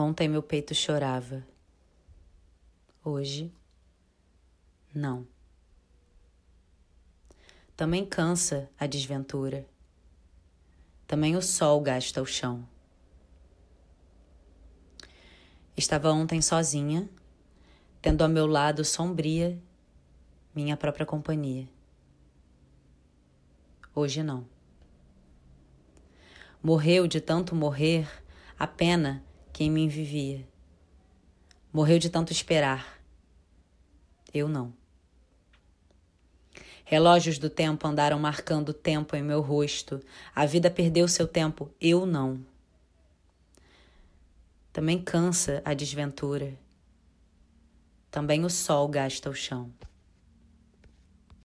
Ontem meu peito chorava. Hoje, não. Também cansa a desventura. Também o sol gasta o chão. Estava ontem sozinha, tendo ao meu lado sombria minha própria companhia. Hoje não. Morreu de tanto morrer a pena que em mim vivia. Morreu de tanto esperar. Eu não. Relógios do tempo andaram marcando tempo em meu rosto. A vida perdeu seu tempo. Eu não. Também cansa a desventura. Também o sol gasta o chão.